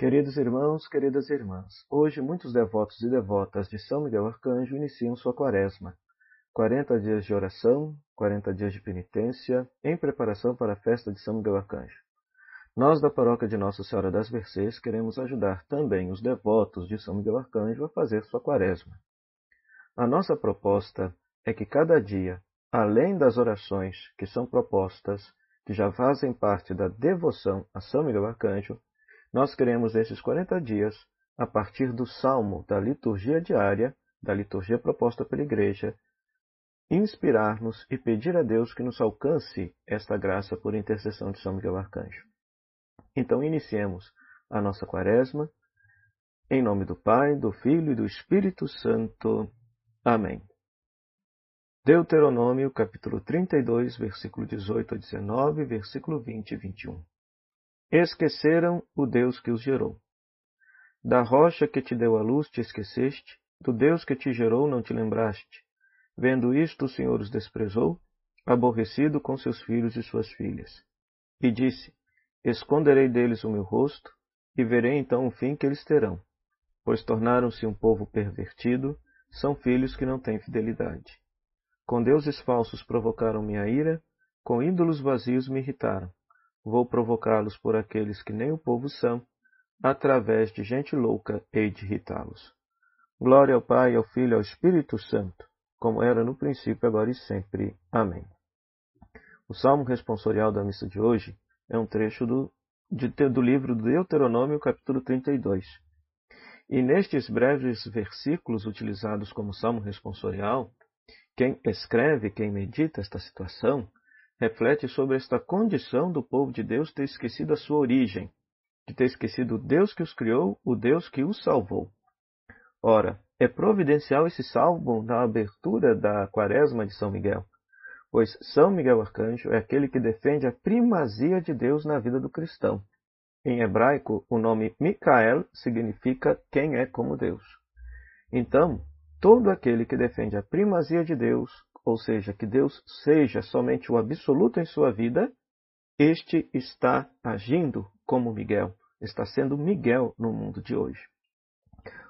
Queridos irmãos, queridas irmãs, hoje muitos devotos e devotas de São Miguel Arcanjo iniciam sua quaresma. 40 dias de oração, 40 dias de penitência, em preparação para a festa de São Miguel Arcanjo. Nós, da paróquia de Nossa Senhora das Mercês, queremos ajudar também os devotos de São Miguel Arcanjo a fazer sua quaresma. A nossa proposta é que cada dia, além das orações que são propostas, que já fazem parte da devoção a São Miguel Arcanjo, nós queremos nesses 40 dias, a partir do salmo da liturgia diária, da liturgia proposta pela Igreja, inspirar-nos e pedir a Deus que nos alcance esta graça por intercessão de São Miguel Arcanjo. Então, iniciemos a nossa quaresma, em nome do Pai, do Filho e do Espírito Santo. Amém. Deuteronômio, capítulo 32, versículo 18 a 19, versículo 20 e 21. Esqueceram o Deus que os gerou. Da rocha que te deu a luz te esqueceste, do Deus que te gerou não te lembraste. Vendo isto, o Senhor os desprezou, aborrecido com seus filhos e suas filhas. E disse: Esconderei deles o meu rosto, e verei então o fim que eles terão, pois tornaram-se um povo pervertido, são filhos que não têm fidelidade. Com deuses falsos provocaram minha ira, com ídolos vazios me irritaram. Vou provocá-los por aqueles que nem o povo são, através de gente louca hei de irritá-los. Glória ao Pai, ao Filho e ao Espírito Santo, como era no princípio, agora e sempre. Amém. O salmo responsorial da missa de hoje é um trecho do, de, do livro do Deuteronômio, capítulo 32. E nestes breves versículos utilizados como salmo responsorial, quem escreve, quem medita esta situação, reflete sobre esta condição do povo de Deus ter esquecido a sua origem, de ter esquecido o Deus que os criou, o Deus que os salvou. Ora, é providencial esse salmo na abertura da quaresma de São Miguel, pois São Miguel Arcanjo é aquele que defende a primazia de Deus na vida do cristão. Em hebraico, o nome Micael significa quem é como Deus. Então, todo aquele que defende a primazia de Deus, ou seja, que Deus seja somente o absoluto em sua vida, este está agindo como Miguel, está sendo Miguel no mundo de hoje.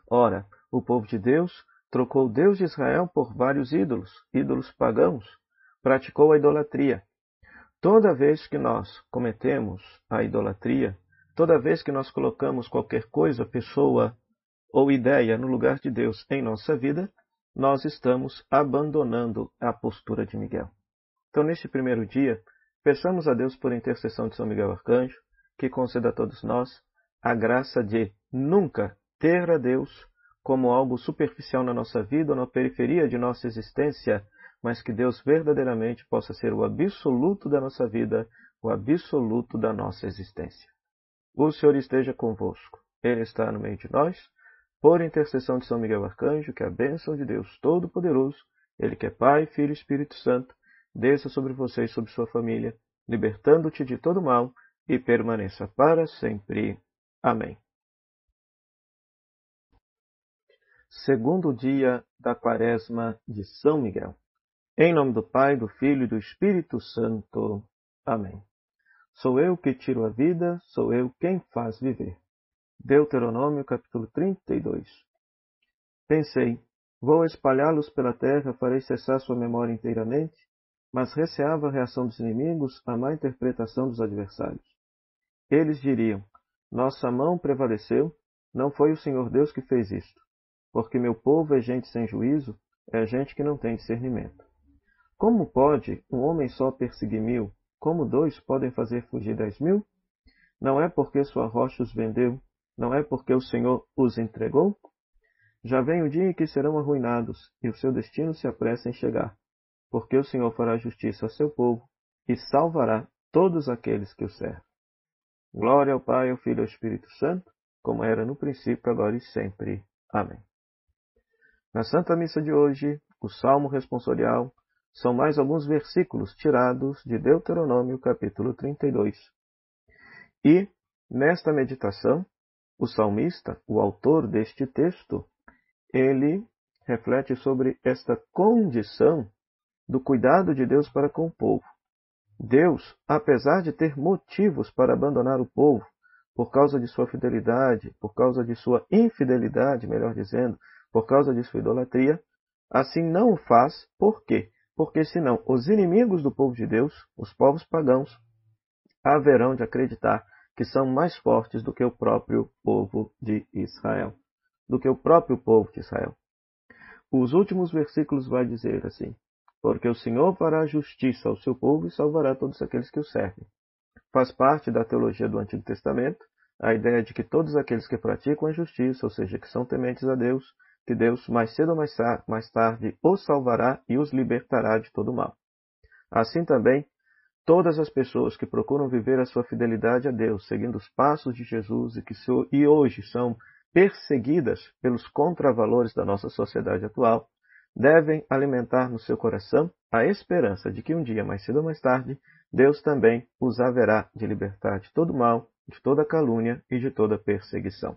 Ora, o povo de Deus trocou Deus de Israel por vários ídolos, ídolos pagãos, praticou a idolatria. Toda vez que nós cometemos a idolatria, toda vez que nós colocamos qualquer coisa, pessoa ou ideia no lugar de Deus em nossa vida, nós estamos abandonando a postura de Miguel. Então, neste primeiro dia, peçamos a Deus por intercessão de São Miguel Arcanjo, que conceda a todos nós a graça de nunca ter a Deus como algo superficial na nossa vida ou na periferia de nossa existência, mas que Deus verdadeiramente possa ser o absoluto da nossa vida, o absoluto da nossa existência. O Senhor esteja convosco. Ele está no meio de nós por intercessão de São Miguel Arcanjo, que a bênção de Deus Todo-Poderoso, Ele que é Pai, Filho e Espírito Santo, desça sobre você e sobre sua família, libertando-te de todo mal e permaneça para sempre. Amém. Segundo dia da Quaresma de São Miguel. Em nome do Pai, do Filho e do Espírito Santo. Amém. Sou eu que tiro a vida, sou eu quem faz viver. Deuteronômio capítulo 32 Pensei, vou espalhá-los pela terra, farei cessar sua memória inteiramente, mas receava a reação dos inimigos, a má interpretação dos adversários. Eles diriam, nossa mão prevaleceu, não foi o Senhor Deus que fez isto, porque meu povo é gente sem juízo, é gente que não tem discernimento. Como pode um homem só perseguir mil? Como dois podem fazer fugir dez mil? Não é porque sua rocha os vendeu, não é porque o Senhor os entregou? Já vem o dia em que serão arruinados, e o seu destino se apressa em chegar, porque o Senhor fará justiça a seu povo e salvará todos aqueles que o servem. Glória ao Pai, ao Filho e ao Espírito Santo, como era no princípio, agora e sempre. Amém. Na Santa Missa de hoje, o Salmo responsorial são mais alguns versículos tirados de Deuteronômio capítulo 32. E, nesta meditação, o salmista, o autor deste texto, ele reflete sobre esta condição do cuidado de Deus para com o povo. Deus, apesar de ter motivos para abandonar o povo, por causa de sua fidelidade, por causa de sua infidelidade, melhor dizendo, por causa de sua idolatria, assim não o faz, por quê? Porque senão os inimigos do povo de Deus, os povos pagãos, haverão de acreditar que são mais fortes do que o próprio povo de Israel, do que o próprio povo de Israel. Os últimos versículos vai dizer assim: Porque o Senhor fará justiça ao seu povo e salvará todos aqueles que o servem. Faz parte da teologia do Antigo Testamento a ideia de que todos aqueles que praticam a justiça, ou seja, que são tementes a Deus, que Deus mais cedo ou mais tarde os salvará e os libertará de todo mal. Assim também, todas as pessoas que procuram viver a sua fidelidade a Deus, seguindo os passos de Jesus e que e hoje são perseguidas pelos contravalores da nossa sociedade atual, devem alimentar no seu coração a esperança de que um dia, mais cedo ou mais tarde, Deus também os haverá de libertar de todo mal, de toda calúnia e de toda perseguição.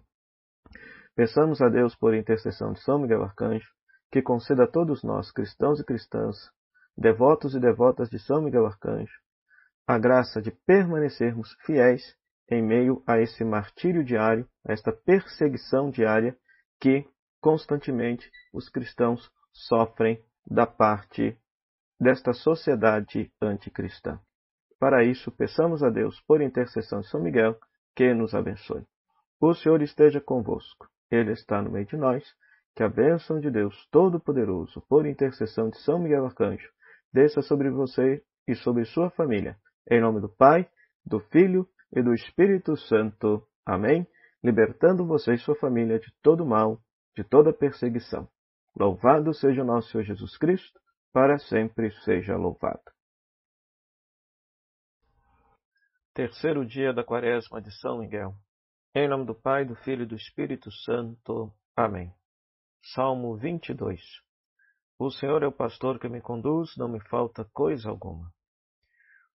Peçamos a Deus, por intercessão de São Miguel Arcanjo, que conceda a todos nós, cristãos e cristãs, devotos e devotas de São Miguel Arcanjo, a graça de permanecermos fiéis em meio a esse martírio diário, a esta perseguição diária que constantemente os cristãos sofrem da parte desta sociedade anticristã. Para isso, peçamos a Deus, por intercessão de São Miguel, que nos abençoe. O Senhor esteja convosco. Ele está no meio de nós. Que a bênção de Deus Todo-Poderoso, por intercessão de São Miguel Arcanjo, desça sobre você e sobre sua família. Em nome do Pai, do Filho e do Espírito Santo. Amém. Libertando você e sua família de todo mal, de toda perseguição. Louvado seja o nosso Senhor Jesus Cristo, para sempre seja louvado. Terceiro dia da quaresma de São Miguel. Em nome do Pai, do Filho e do Espírito Santo. Amém. Salmo 22. O Senhor é o pastor que me conduz, não me falta coisa alguma.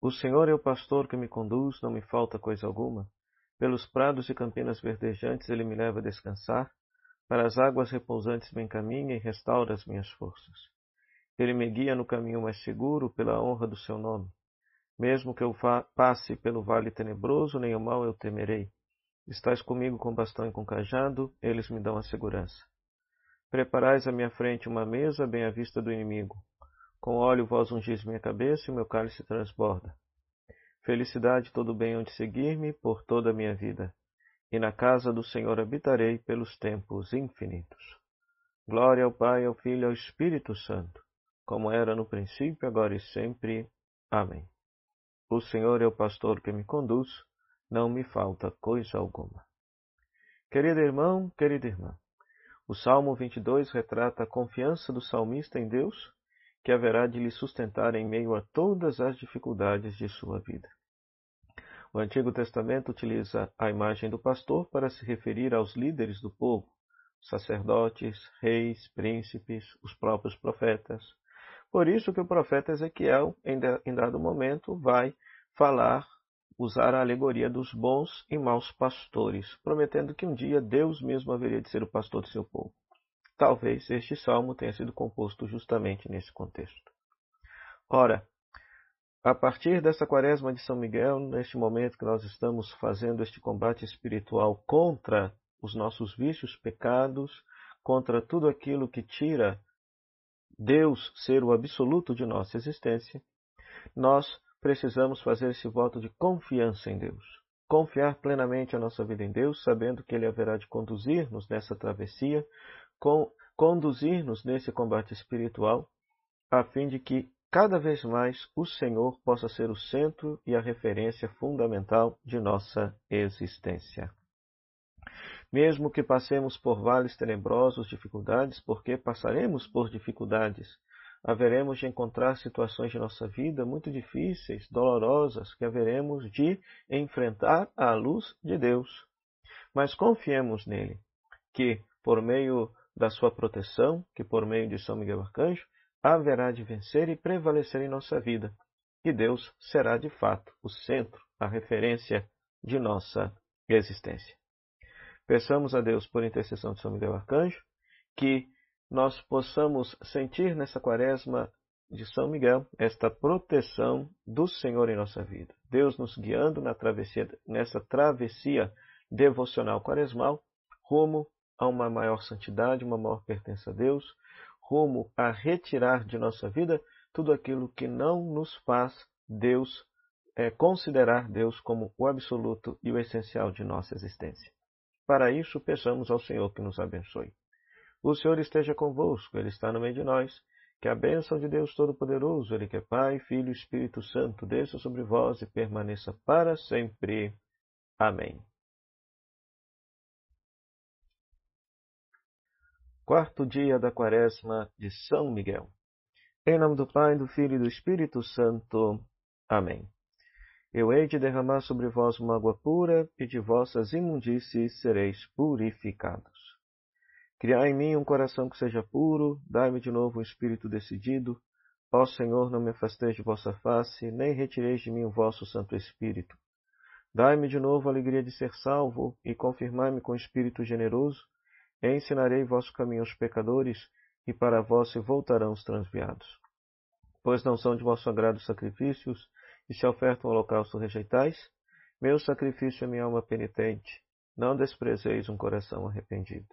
O Senhor é o pastor que me conduz, não me falta coisa alguma. Pelos prados e campinas verdejantes ele me leva a descansar, para as águas repousantes me encaminha e restaura as minhas forças. Ele me guia no caminho mais seguro, pela honra do seu nome. Mesmo que eu passe pelo vale tenebroso, nem o mal eu temerei. Estás comigo com bastão e com cajado, eles me dão a segurança. Preparais à minha frente uma mesa bem à vista do inimigo. Com óleo vós ungis minha cabeça e o meu cálice transborda. Felicidade todo bem onde seguir-me por toda a minha vida. E na casa do Senhor habitarei pelos tempos infinitos. Glória ao Pai, ao Filho e ao Espírito Santo, como era no princípio, agora e sempre. Amém. O Senhor é o pastor que me conduz, não me falta coisa alguma. Querido irmão, querida irmã, o Salmo 22 retrata a confiança do salmista em Deus que haverá de lhe sustentar em meio a todas as dificuldades de sua vida. O Antigo Testamento utiliza a imagem do pastor para se referir aos líderes do povo, sacerdotes, reis, príncipes, os próprios profetas. Por isso que o profeta Ezequiel, em dado momento, vai falar, usar a alegoria dos bons e maus pastores, prometendo que um dia Deus mesmo haveria de ser o pastor do seu povo. Talvez este salmo tenha sido composto justamente nesse contexto. Ora, a partir dessa quaresma de São Miguel, neste momento que nós estamos fazendo este combate espiritual contra os nossos vícios, pecados, contra tudo aquilo que tira Deus ser o absoluto de nossa existência, nós precisamos fazer esse voto de confiança em Deus. Confiar plenamente a nossa vida em Deus, sabendo que Ele haverá de conduzir-nos nessa travessia, conduzir-nos nesse combate espiritual, a fim de que cada vez mais o Senhor possa ser o centro e a referência fundamental de nossa existência. Mesmo que passemos por vales tenebrosos, dificuldades, porque passaremos por dificuldades, haveremos de encontrar situações de nossa vida muito difíceis, dolorosas, que haveremos de enfrentar à luz de Deus. Mas confiemos nele, que, por meio da sua proteção, que por meio de São Miguel Arcanjo, haverá de vencer e prevalecer em nossa vida. E Deus será de fato o centro, a referência de nossa existência. Peçamos a Deus, por intercessão de São Miguel Arcanjo, que nós possamos sentir nessa quaresma de São Miguel esta proteção do Senhor em nossa vida. Deus nos guiando na travessia, nessa travessia devocional quaresmal, rumo a uma maior santidade, uma maior pertença a Deus, rumo a retirar de nossa vida tudo aquilo que não nos faz Deus é, considerar Deus como o absoluto e o essencial de nossa existência. Para isso, peçamos ao Senhor que nos abençoe. O Senhor esteja convosco, Ele está no meio de nós. Que a bênção de Deus Todo-Poderoso, Ele que é Pai, Filho e Espírito Santo, desça sobre vós e permaneça para sempre. Amém. Quarto dia da Quaresma de São Miguel. Em nome do Pai, do Filho e do Espírito Santo. Amém. Eu hei de derramar sobre vós uma água pura, e de vossas imundícies sereis purificados. Criai em mim um coração que seja puro, dai-me de novo um espírito decidido. Ó Senhor, não me afasteis de vossa face, nem retireis de mim o vosso Santo Espírito. Dai-me de novo a alegria de ser salvo, e confirmai-me com espírito generoso, ensinarei vosso caminho aos pecadores, e para vós se voltarão os transviados. Pois não são de vosso agrado os sacrifícios, e se oferta um holocausto rejeitais, meu sacrifício é minha alma penitente. Não desprezeis um coração arrependido.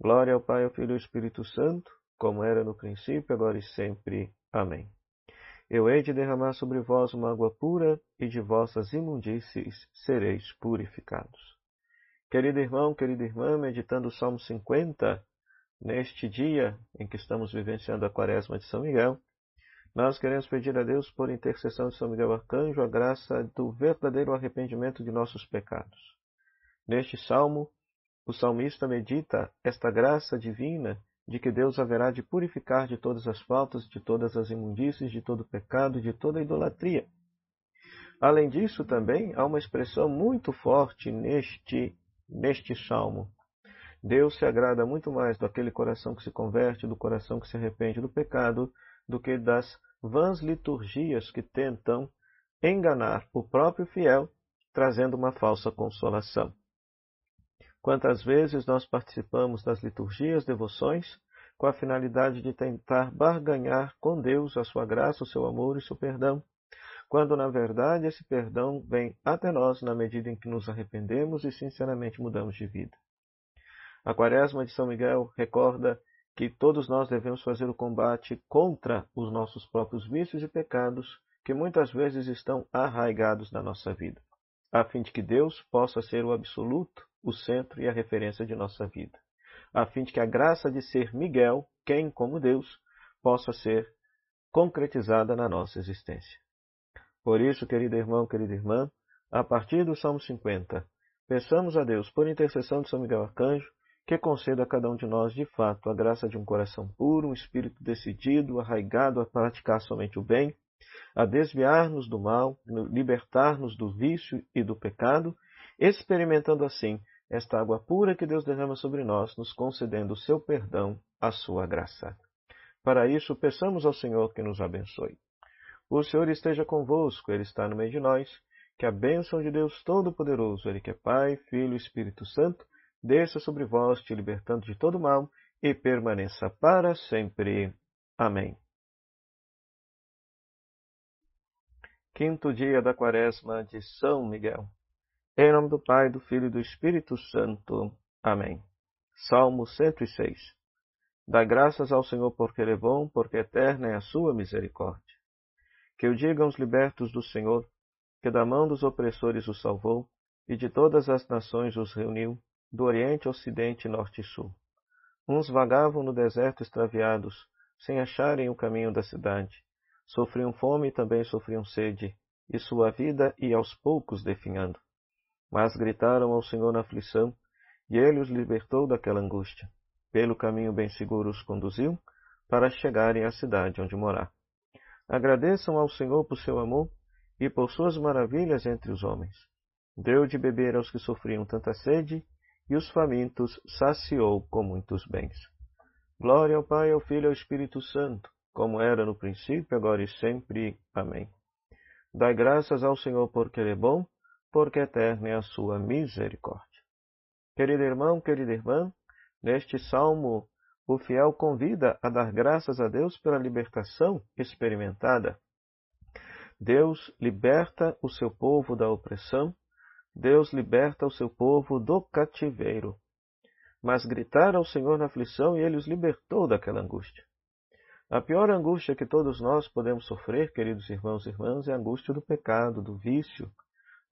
Glória ao Pai, ao Filho e ao Espírito Santo, como era no princípio, agora e sempre. Amém. Eu hei de derramar sobre vós uma água pura, e de vossas imundícies sereis purificados. Querido irmão, querida irmã, meditando o Salmo 50, neste dia em que estamos vivenciando a Quaresma de São Miguel, nós queremos pedir a Deus, por intercessão de São Miguel Arcanjo, a graça do verdadeiro arrependimento de nossos pecados. Neste salmo, o salmista medita esta graça divina de que Deus haverá de purificar de todas as faltas, de todas as imundícies, de todo pecado, de toda idolatria. Além disso, também há uma expressão muito forte neste, neste salmo. Deus se agrada muito mais daquele coração que se converte, do coração que se arrepende do pecado, do que das vãs liturgias que tentam enganar o próprio fiel, trazendo uma falsa consolação. Quantas vezes nós participamos das liturgias, devoções, com a finalidade de tentar barganhar com Deus a sua graça, o seu amor e o seu perdão, quando na verdade esse perdão vem até nós na medida em que nos arrependemos e sinceramente mudamos de vida. A Quaresma de São Miguel recorda que todos nós devemos fazer o combate contra os nossos próprios vícios e pecados que muitas vezes estão arraigados na nossa vida, a fim de que Deus possa ser o absoluto, o centro e a referência de nossa vida, a fim de que a graça de ser Miguel, quem como Deus, possa ser concretizada na nossa existência. Por isso, querido irmão, querida irmã, a partir do Salmo 50, peçamos a Deus, por intercessão de São Miguel Arcanjo, que conceda a cada um de nós, de fato, a graça de um coração puro, um espírito decidido, arraigado a praticar somente o bem, a desviar-nos do mal, libertar-nos do vício e do pecado, experimentando assim esta água pura que Deus derrama sobre nós, nos concedendo o seu perdão, a sua graça. Para isso, peçamos ao Senhor que nos abençoe. O Senhor esteja convosco, Ele está no meio de nós. Que a bênção de Deus Todo-Poderoso, Ele que é Pai, Filho e Espírito Santo, desça sobre vós, te libertando de todo mal, e permaneça para sempre. Amém. Quinto dia da Quaresma de São Miguel. Em nome do Pai, do Filho e do Espírito Santo. Amém. Salmo 106. Dá graças ao Senhor porque Ele é bom, porque eterna é a sua misericórdia. Que o digam os libertos do Senhor, que da mão dos opressores os salvou, e de todas as nações os reuniu, do Oriente, Ocidente, Norte e Sul. Uns vagavam no deserto extraviados, sem acharem o caminho da cidade. Sofriam fome e também sofriam sede, e sua vida ia aos poucos definhando. Mas gritaram ao Senhor na aflição, e ele os libertou daquela angústia. Pelo caminho bem seguro os conduziu, para chegarem à cidade onde morar. Agradeçam ao Senhor por seu amor e por suas maravilhas entre os homens. Deu de beber aos que sofriam tanta sede, e os famintos saciou com muitos bens. Glória ao Pai, ao Filho e ao Espírito Santo, como era no princípio, agora e sempre. Amém. Dai graças ao Senhor porque Ele é bom, porque eterna é a sua misericórdia. Querido irmão, querida irmã, neste salmo, o fiel convida a dar graças a Deus pela libertação experimentada. Deus liberta o seu povo da opressão Deus liberta o seu povo do cativeiro. Mas gritaram ao Senhor na aflição e ele os libertou daquela angústia. A pior angústia que todos nós podemos sofrer, queridos irmãos e irmãs, é a angústia do pecado, do vício,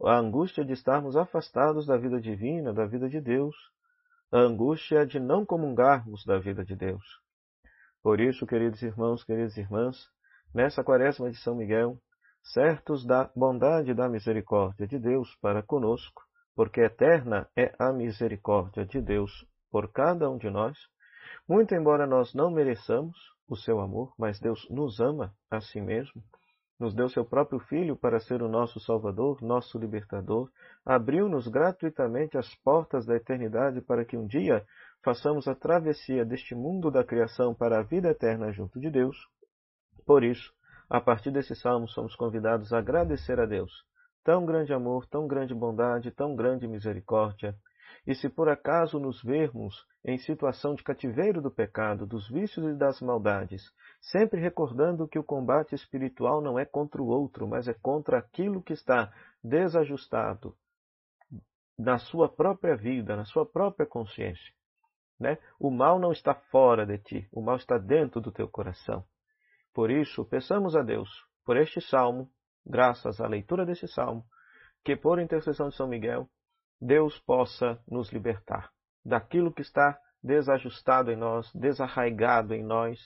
a angústia de estarmos afastados da vida divina, da vida de Deus, a angústia de não comungarmos da vida de Deus. Por isso, queridos irmãos, queridas irmãs, nessa quaresma de São Miguel, certos da bondade e da misericórdia de Deus para conosco, porque eterna é a misericórdia de Deus por cada um de nós, muito embora nós não mereçamos o seu amor, mas Deus nos ama a si mesmo, nos deu seu próprio Filho para ser o nosso Salvador, nosso libertador, abriu-nos gratuitamente as portas da eternidade para que um dia façamos a travessia deste mundo da criação para a vida eterna junto de Deus. Por isso, a partir desse salmo, somos convidados a agradecer a Deus. Tão grande amor, tão grande bondade, tão grande misericórdia. E se por acaso nos vermos em situação de cativeiro do pecado, dos vícios e das maldades, sempre recordando que o combate espiritual não é contra o outro, mas é contra aquilo que está desajustado na sua própria vida, na sua própria consciência. Né? O mal não está fora de ti, o mal está dentro do teu coração. Por isso, peçamos a Deus, por este salmo, graças à leitura desse salmo, que por intercessão de São Miguel, Deus possa nos libertar daquilo que está desajustado em nós, desarraigado em nós,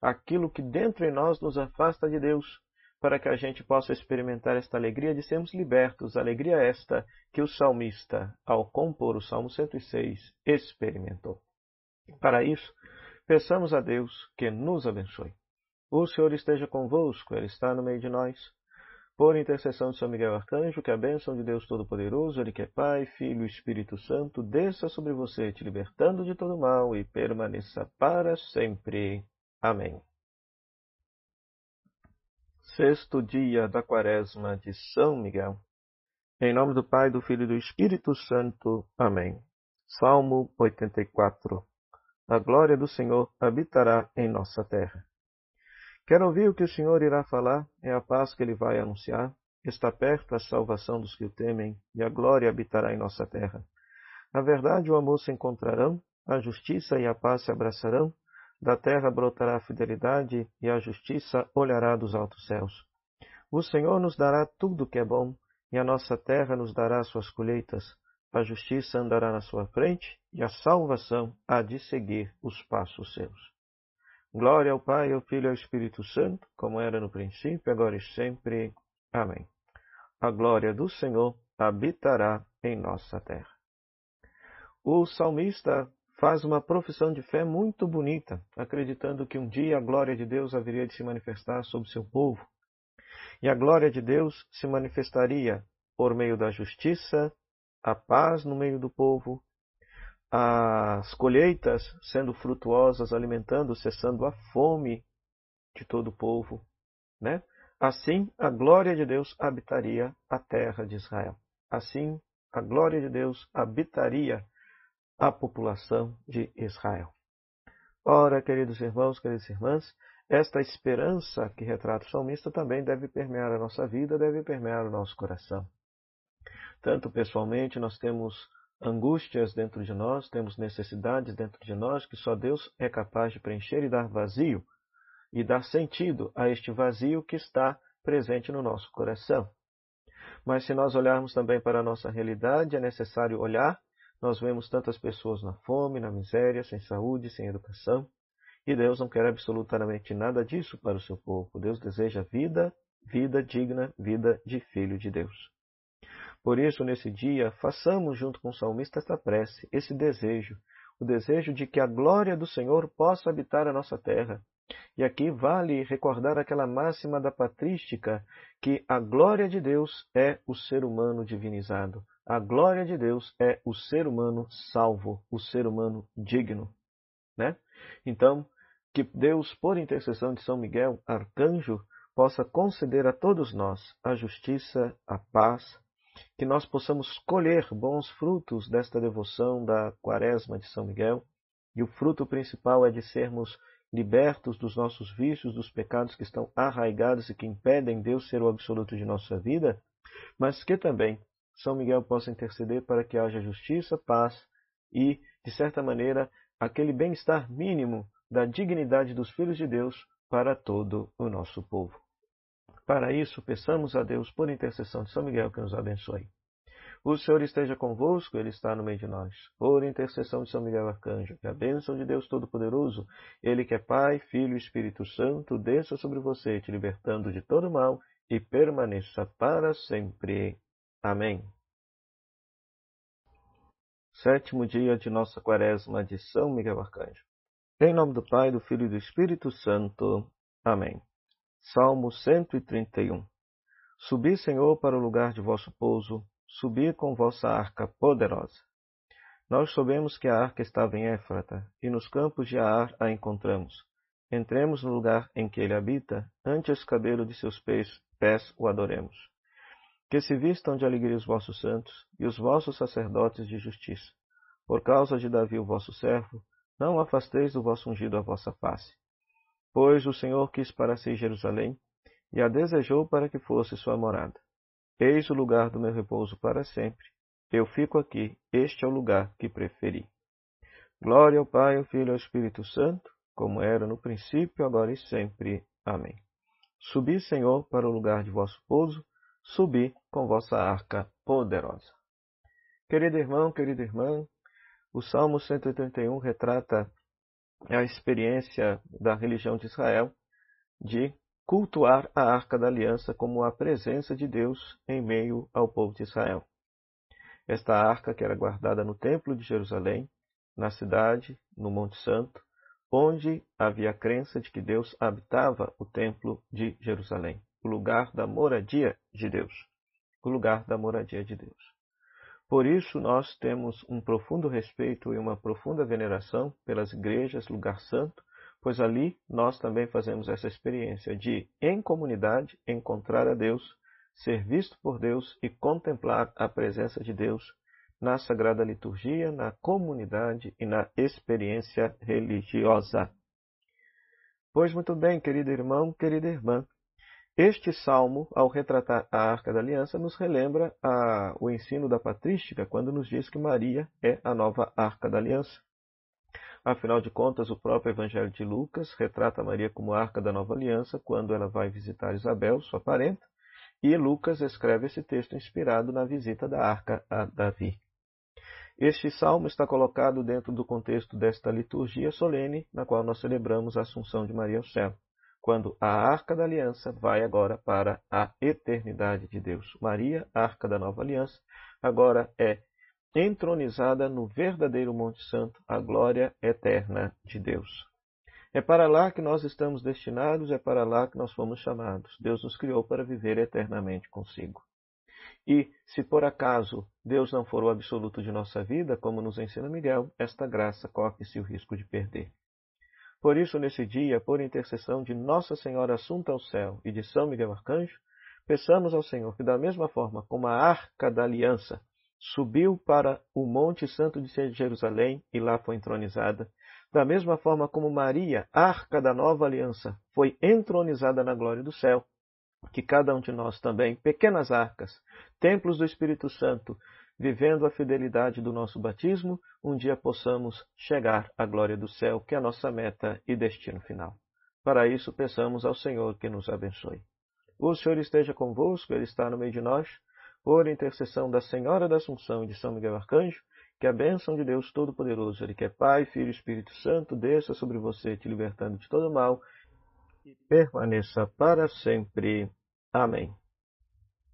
aquilo que dentro em nós nos afasta de Deus, para que a gente possa experimentar esta alegria de sermos libertos, alegria esta que o salmista, ao compor o Salmo 106, experimentou. Para isso, peçamos a Deus que nos abençoe. O Senhor esteja convosco, Ele está no meio de nós. Por intercessão de São Miguel Arcanjo, que a bênção de Deus Todo-Poderoso, Ele que é Pai, Filho e Espírito Santo, desça sobre você, te libertando de todo mal e permaneça para sempre. Amém. Sexto dia da Quaresma de São Miguel. Em nome do Pai, do Filho e do Espírito Santo. Amém. Salmo 84. A glória do Senhor habitará em nossa terra. Quero ouvir o que o Senhor irá falar, é a paz que ele vai anunciar. Está perto a salvação dos que o temem, e a glória habitará em nossa terra. A verdade o amor se encontrarão, a justiça e a paz se abraçarão, da terra brotará a fidelidade e a justiça olhará dos altos céus. O Senhor nos dará tudo que é bom, e a nossa terra nos dará suas colheitas. A justiça andará na sua frente, e a salvação há de seguir os passos seus. Glória ao Pai, ao Filho e ao Espírito Santo, como era no princípio, agora e sempre. Amém. A glória do Senhor habitará em nossa terra. O salmista faz uma profissão de fé muito bonita, acreditando que um dia a glória de Deus haveria de se manifestar sobre seu povo. E a glória de Deus se manifestaria por meio da justiça, a paz no meio do povo, as colheitas sendo frutuosas, alimentando, cessando a fome de todo o povo, né? Assim, a glória de Deus habitaria a terra de Israel. Assim, a glória de Deus habitaria a população de Israel. Ora, queridos irmãos, queridas irmãs, esta esperança que retrata o salmista também deve permear a nossa vida, deve permear o nosso coração. Tanto pessoalmente, nós temos angústias dentro de nós, temos necessidades dentro de nós que só Deus é capaz de preencher e dar vazio e dar sentido a este vazio que está presente no nosso coração. Mas se nós olharmos também para a nossa realidade, é necessário olhar nós vemos tantas pessoas na fome, na miséria, sem saúde, sem educação. E Deus não quer absolutamente nada disso para o seu povo. Deus deseja vida, vida digna, vida de filho de Deus. Por isso, nesse dia, façamos junto com o salmista esta prece, esse desejo, o desejo de que a glória do Senhor possa habitar a nossa terra. E aqui vale recordar aquela máxima da patrística que a glória de Deus é o ser humano divinizado. A glória de Deus é o ser humano salvo, o ser humano digno. Né? Então, que Deus, por intercessão de São Miguel, arcanjo, possa conceder a todos nós a justiça, a paz, que nós possamos colher bons frutos desta devoção da Quaresma de São Miguel. E o fruto principal é de sermos libertos dos nossos vícios, dos pecados que estão arraigados e que impedem Deus ser o absoluto de nossa vida, mas que também São Miguel possa interceder para que haja justiça, paz e, de certa maneira, aquele bem-estar mínimo da dignidade dos filhos de Deus para todo o nosso povo. Para isso, peçamos a Deus, por intercessão de São Miguel, que nos abençoe. O Senhor esteja convosco, Ele está no meio de nós. Por intercessão de São Miguel Arcanjo, que a bênção de Deus Todo-Poderoso, Ele que é Pai, Filho e Espírito Santo, desça sobre você, te libertando de todo mal e permaneça para sempre. Amém. Sétimo dia de nossa quaresma de São Miguel Arcanjo. Em nome do Pai, do Filho e do Espírito Santo. Amém. Salmo 131. Subi, Senhor, para o lugar de vosso pouso, subi com vossa arca poderosa. Nós soubemos que a arca estava em Éfrata, e nos campos de Ar a encontramos. Entremos no lugar em que ele habita, ante o escabelo de seus pés, pés o adoremos. Que se vistam de alegria os vossos santos e os vossos sacerdotes de justiça. Por causa de Davi, o vosso servo, não afasteis do vosso ungido a vossa face. Pois o Senhor quis para si Jerusalém, e a desejou para que fosse sua morada. Eis o lugar do meu repouso para sempre. Eu fico aqui, este é o lugar que preferi. Glória ao Pai, ao Filho e ao Espírito Santo, como era no princípio, agora e sempre. Amém. Subi, Senhor, para o lugar de vosso pouso, subi com vossa arca poderosa. Querido irmão, querida irmã, o Salmo 131 retrata a experiência da religião de Israel de cultuar a Arca da Aliança como a presença de Deus em meio ao povo de Israel. Esta arca, que era guardada no Templo de Jerusalém, na cidade, no Monte Santo, onde havia a crença de que Deus habitava o Templo de Jerusalém, o lugar da moradia de Deus. O lugar da moradia de Deus. Por isso, nós temos um profundo respeito e uma profunda veneração pelas igrejas, lugar santo, pois ali nós também fazemos essa experiência de, em comunidade, encontrar a Deus, ser visto por Deus e contemplar a presença de Deus na Sagrada Liturgia, na comunidade e na experiência religiosa. Pois muito bem, querido irmão, querida irmã, este salmo, ao retratar a Arca da Aliança, nos relembra a, o ensino da patrística, quando nos diz que Maria é a nova Arca da Aliança. Afinal de contas, o próprio Evangelho de Lucas retrata Maria como Arca da Nova Aliança quando ela vai visitar Isabel, sua parenta, e Lucas escreve esse texto inspirado na visita da Arca a Davi. Este salmo está colocado dentro do contexto desta liturgia solene, na qual nós celebramos a Assunção de Maria ao céu quando a arca da aliança vai agora para a eternidade de Deus. Maria, arca da nova aliança, agora é entronizada no verdadeiro Monte Santo, a glória eterna de Deus. É para lá que nós estamos destinados, é para lá que nós fomos chamados. Deus nos criou para viver eternamente consigo. E, se por acaso Deus não for o absoluto de nossa vida, como nos ensina Miguel, esta graça corre-se o risco de perder. Por isso, nesse dia, por intercessão de Nossa Senhora Assunta ao Céu e de São Miguel Arcanjo, peçamos ao Senhor que, da mesma forma como a Arca da Aliança subiu para o Monte Santo de Jerusalém e lá foi entronizada, da mesma forma como Maria, Arca da Nova Aliança, foi entronizada na glória do céu, que cada um de nós também, pequenas arcas, templos do Espírito Santo, vivendo a fidelidade do nosso batismo, um dia possamos chegar à glória do céu, que é a nossa meta e destino final. Para isso, peçamos ao Senhor que nos abençoe. O Senhor esteja convosco, Ele está no meio de nós. Por intercessão da Senhora da Assunção e de São Miguel Arcanjo, que a bênção de Deus Todo-Poderoso, Ele que é Pai, Filho e Espírito Santo, desça sobre você, te libertando de todo mal, e permaneça para sempre. Amém.